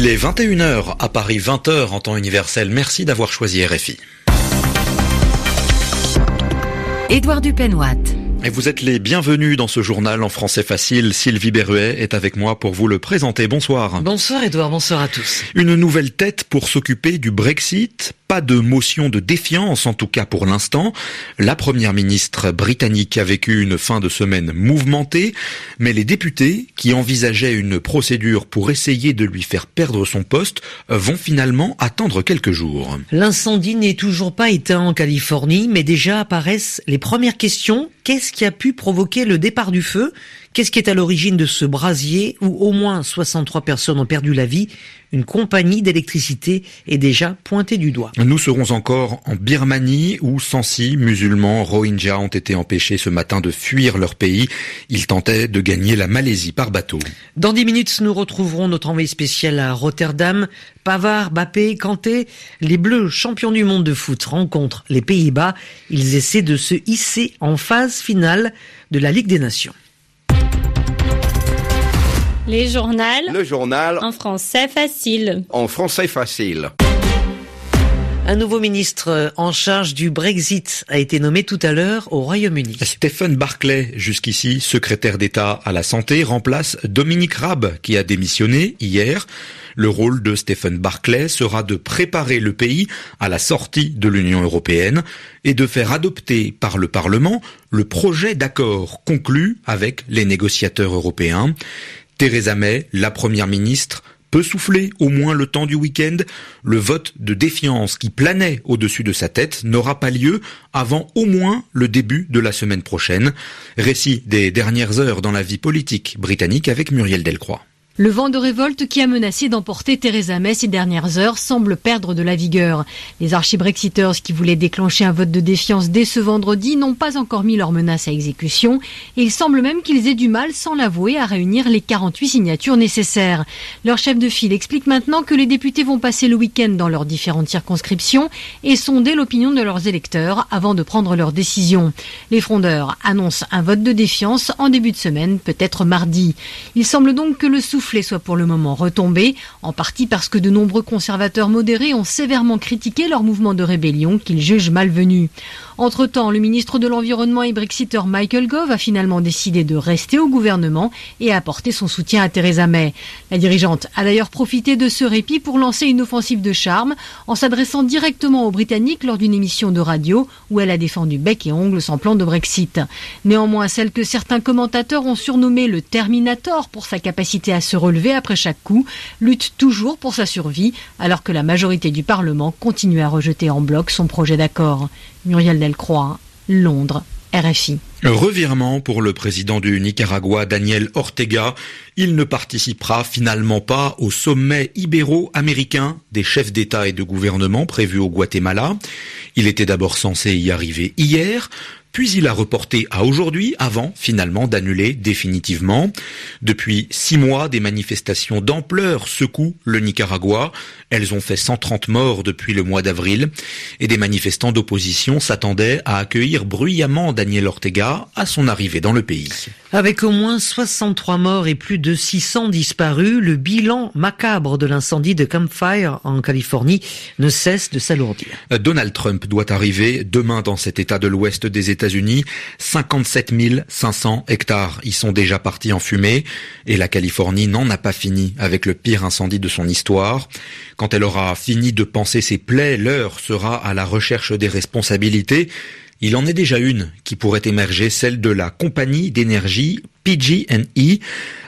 Il est 21h à Paris, 20h en temps universel. Merci d'avoir choisi RFI. Édouard Dupenoit. Et vous êtes les bienvenus dans ce journal en français facile. Sylvie Berruet est avec moi pour vous le présenter. Bonsoir. Bonsoir Édouard, bonsoir à tous. Une nouvelle tête pour s'occuper du Brexit. Pas de motion de défiance, en tout cas pour l'instant. La première ministre britannique a vécu une fin de semaine mouvementée, mais les députés, qui envisageaient une procédure pour essayer de lui faire perdre son poste, vont finalement attendre quelques jours. L'incendie n'est toujours pas éteint en Californie, mais déjà apparaissent les premières questions. Qu'est-ce qui a pu provoquer le départ du feu Qu'est-ce qui est à l'origine de ce brasier où au moins 63 personnes ont perdu la vie? Une compagnie d'électricité est déjà pointée du doigt. Nous serons encore en Birmanie où 106 musulmans Rohingyas ont été empêchés ce matin de fuir leur pays. Ils tentaient de gagner la Malaisie par bateau. Dans 10 minutes, nous retrouverons notre envoyé spécial à Rotterdam. Pavard, Bappé, Kanté, les Bleus champions du monde de foot rencontrent les Pays-Bas. Ils essaient de se hisser en phase finale de la Ligue des Nations. Les journaux. Le journal. En français facile. En français facile. Un nouveau ministre en charge du Brexit a été nommé tout à l'heure au Royaume-Uni. Stephen Barclay, jusqu'ici secrétaire d'État à la santé, remplace Dominique Raab qui a démissionné hier. Le rôle de Stephen Barclay sera de préparer le pays à la sortie de l'Union européenne et de faire adopter par le Parlement le projet d'accord conclu avec les négociateurs européens. Theresa May, la première ministre, peut souffler au moins le temps du week-end. Le vote de défiance qui planait au-dessus de sa tête n'aura pas lieu avant au moins le début de la semaine prochaine. Récit des dernières heures dans la vie politique britannique avec Muriel Delcroix. Le vent de révolte qui a menacé d'emporter Theresa May ces dernières heures semble perdre de la vigueur. Les archi-brexiteurs qui voulaient déclencher un vote de défiance dès ce vendredi n'ont pas encore mis leur menace à exécution et il semble même qu'ils aient du mal, sans l'avouer, à réunir les 48 signatures nécessaires. Leur chef de file explique maintenant que les députés vont passer le week-end dans leurs différentes circonscriptions et sonder l'opinion de leurs électeurs avant de prendre leur décision. Les frondeurs annoncent un vote de défiance en début de semaine, peut-être mardi. Il semble donc que le souffle soit pour le moment retombé, en partie parce que de nombreux conservateurs modérés ont sévèrement critiqué leur mouvement de rébellion qu'ils jugent malvenu. Entre-temps, le ministre de l'Environnement et Brexiteur Michael Gove a finalement décidé de rester au gouvernement et apporter son soutien à Theresa May. La dirigeante a d'ailleurs profité de ce répit pour lancer une offensive de charme en s'adressant directement aux Britanniques lors d'une émission de radio où elle a défendu bec et ongle son plan de Brexit. Néanmoins, celle que certains commentateurs ont surnommée le Terminator pour sa capacité à se relever après chaque coup lutte toujours pour sa survie alors que la majorité du Parlement continue à rejeter en bloc son projet d'accord. Muriel Delcroix, Londres, RFI. Revirement pour le président du Nicaragua, Daniel Ortega. Il ne participera finalement pas au sommet ibéro-américain des chefs d'État et de gouvernement prévu au Guatemala. Il était d'abord censé y arriver hier puis il a reporté à aujourd'hui avant finalement d'annuler définitivement. Depuis six mois, des manifestations d'ampleur secouent le Nicaragua. Elles ont fait 130 morts depuis le mois d'avril et des manifestants d'opposition s'attendaient à accueillir bruyamment Daniel Ortega à son arrivée dans le pays. Avec au moins 63 morts et plus de 600 disparus, le bilan macabre de l'incendie de Campfire en Californie ne cesse de s'alourdir. Donald Trump doit arriver demain dans cet état de l'ouest des États-Unis. 57 500 hectares y sont déjà partis en fumée et la Californie n'en a pas fini avec le pire incendie de son histoire. Quand elle aura fini de penser ses plaies, l'heure sera à la recherche des responsabilités. Il en est déjà une qui pourrait émerger, celle de la compagnie d'énergie PG&E.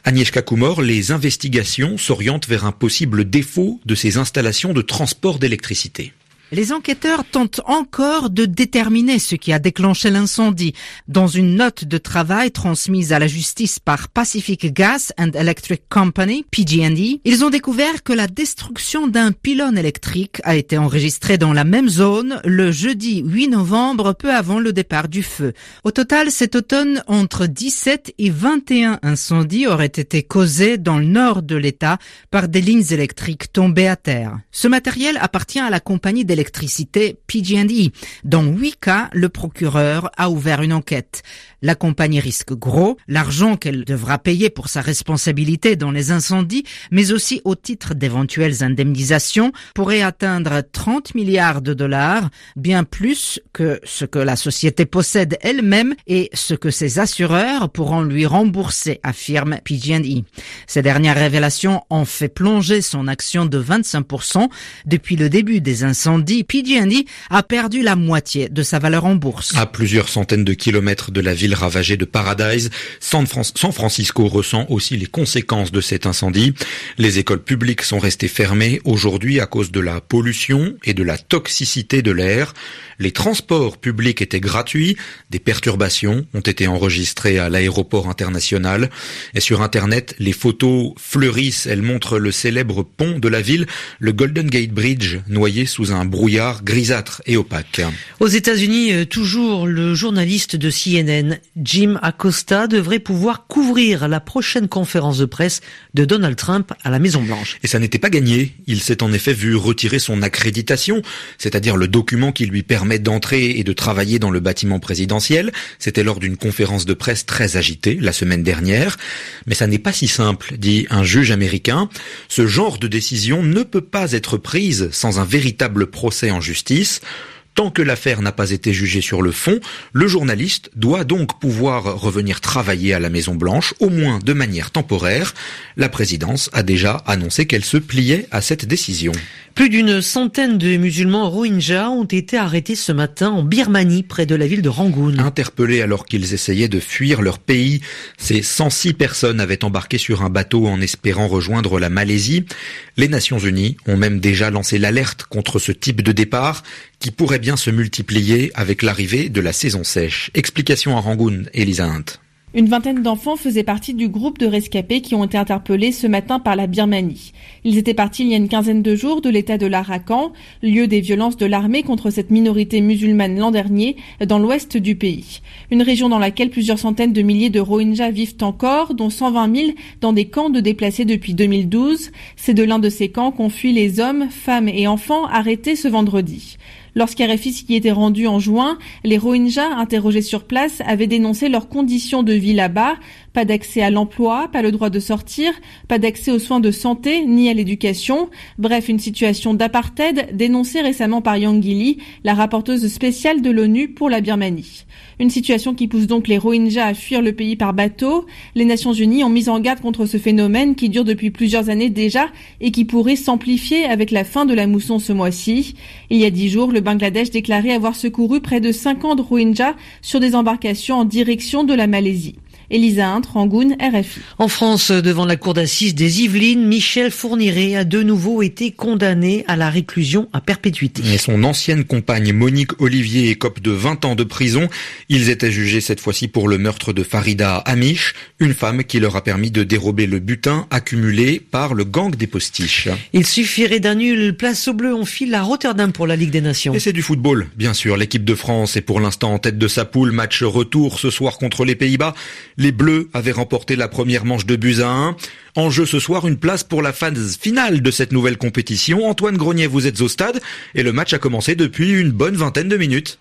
Agnieszka Kumor, les investigations s'orientent vers un possible défaut de ces installations de transport d'électricité. Les enquêteurs tentent encore de déterminer ce qui a déclenché l'incendie. Dans une note de travail transmise à la justice par Pacific Gas and Electric Company, PG&E, ils ont découvert que la destruction d'un pylône électrique a été enregistrée dans la même zone le jeudi 8 novembre, peu avant le départ du feu. Au total, cet automne, entre 17 et 21 incendies auraient été causés dans le nord de l'État par des lignes électriques tombées à terre. Ce matériel appartient à la compagnie d'électricité PG&E. Dans huit cas, le procureur a ouvert une enquête. La compagnie risque gros, l'argent qu'elle devra payer pour sa responsabilité dans les incendies, mais aussi au titre d'éventuelles indemnisations, pourrait atteindre 30 milliards de dollars, bien plus que ce que la société possède elle-même et ce que ses assureurs pourront lui rembourser, affirme PG&E. Ces dernières révélations ont fait plonger son action de 25%. Depuis le début des incendies, PG&E a perdu la moitié de sa valeur en bourse. À plusieurs centaines de kilomètres de la ville ravagée de Paradise, San Francisco ressent aussi les conséquences de cet incendie. Les écoles publiques sont restées fermées aujourd'hui à cause de la pollution et de la toxicité de l'air. Les transports publics étaient gratuits, des perturbations ont été enregistrées à l'aéroport international et sur Internet, les photos fleurissent, elles montrent le célèbre pont de la ville, le Golden Gate Bridge, noyé sous un brouillard grisâtre et opaque. Aux États-Unis, euh, toujours le journaliste de CNN, Jim Acosta, devrait pouvoir couvrir la prochaine conférence de presse de Donald Trump à la Maison Blanche. Et ça n'était pas gagné. Il s'est en effet vu retirer son accréditation, c'est-à-dire le document qui lui permet d'entrer et de travailler dans le bâtiment présidentiel. C'était lors d'une conférence de presse très agitée la semaine dernière. Mais ça n'est pas si simple, dit un juge américain. Ce genre de décision ne peut pas être prise sans un véritable procès en justice. Tant que l'affaire n'a pas été jugée sur le fond, le journaliste doit donc pouvoir revenir travailler à la Maison Blanche, au moins de manière temporaire. La présidence a déjà annoncé qu'elle se pliait à cette décision. Plus d'une centaine de musulmans rohingyas ont été arrêtés ce matin en Birmanie, près de la ville de Rangoon. Interpellés alors qu'ils essayaient de fuir leur pays, ces 106 personnes avaient embarqué sur un bateau en espérant rejoindre la Malaisie. Les Nations Unies ont même déjà lancé l'alerte contre ce type de départ qui pourrait bien se multiplier avec l'arrivée de la saison sèche. Explication à Rangoon, Elisa Hunt. Une vingtaine d'enfants faisaient partie du groupe de rescapés qui ont été interpellés ce matin par la Birmanie. Ils étaient partis il y a une quinzaine de jours de l'état de l'Arakan, lieu des violences de l'armée contre cette minorité musulmane l'an dernier, dans l'ouest du pays. Une région dans laquelle plusieurs centaines de milliers de Rohingyas vivent encore, dont 120 000 dans des camps de déplacés depuis 2012. C'est de l'un de ces camps qu'ont fui les hommes, femmes et enfants arrêtés ce vendredi. Lorsqu'RFI s'y était rendu en juin, les Rohingyas interrogés sur place avaient dénoncé leurs conditions de vie là-bas, pas d'accès à l'emploi, pas le droit de sortir, pas d'accès aux soins de santé ni à l'éducation. Bref, une situation d'apartheid dénoncée récemment par Yang Gili, la rapporteuse spéciale de l'ONU pour la Birmanie. Une situation qui pousse donc les Rohingyas à fuir le pays par bateau. Les Nations Unies ont mis en garde contre ce phénomène qui dure depuis plusieurs années déjà et qui pourrait s'amplifier avec la fin de la mousson ce mois-ci. Il y a dix jours, le Bangladesh déclarait avoir secouru près de 50 Rohingyas sur des embarcations en direction de la Malaisie. Elisa Int, Rangoon, RFI. En France, devant la cour d'assises des Yvelines, Michel Fourniret a de nouveau été condamné à la réclusion à perpétuité. Et son ancienne compagne Monique Olivier écope de 20 ans de prison. Ils étaient jugés cette fois-ci pour le meurtre de Farida Amish, une femme qui leur a permis de dérober le butin accumulé par le gang des postiches. Il suffirait d'un nul. Place au bleu, on file à Rotterdam pour la Ligue des Nations. Et c'est du football, bien sûr. L'équipe de France est pour l'instant en tête de sa poule. Match retour ce soir contre les Pays-Bas. Les Bleus avaient remporté la première manche de buts à 1. En jeu ce soir, une place pour la phase finale de cette nouvelle compétition. Antoine Grenier, vous êtes au stade et le match a commencé depuis une bonne vingtaine de minutes.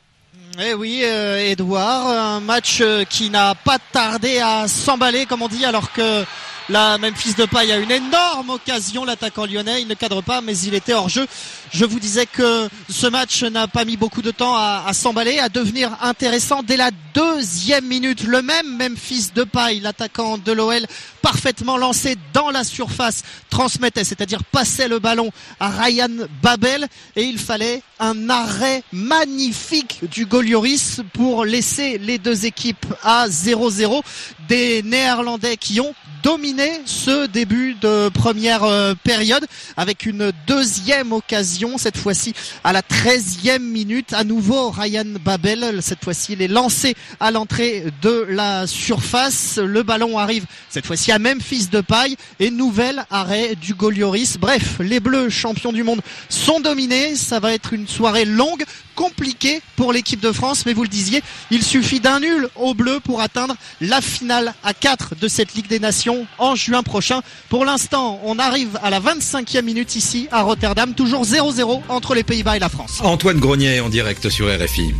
Eh oui, Edouard, un match euh, qui n'a pas tardé à s'emballer, comme on dit, alors que la Memphis de Paille a une énorme occasion, l'attaquant lyonnais, il ne cadre pas, mais il était hors jeu. Je vous disais que ce match n'a pas mis beaucoup de temps à, s'emballer, à devenir intéressant dès la deuxième minute. Le même Memphis de Paille, l'attaquant de l'OL, parfaitement lancé dans la surface, transmettait, c'est-à-dire passait le ballon à Ryan Babel et il fallait un arrêt magnifique du Golioris pour laisser les deux équipes à 0-0. Des Néerlandais qui ont dominé ce début de première euh, période avec une deuxième occasion, cette fois-ci à la 13e minute. À nouveau, Ryan Babel, cette fois-ci, il est lancé à l'entrée de la surface. Le ballon arrive cette fois-ci à Memphis de paille et nouvel arrêt du Golioris. Bref, les Bleus, champions du monde, sont dominés. Ça va être une soirée longue compliqué pour l'équipe de France, mais vous le disiez, il suffit d'un nul au bleu pour atteindre la finale à 4 de cette Ligue des Nations en juin prochain. Pour l'instant, on arrive à la 25e minute ici à Rotterdam, toujours 0-0 entre les Pays-Bas et la France. Antoine Grenier en direct sur RFI.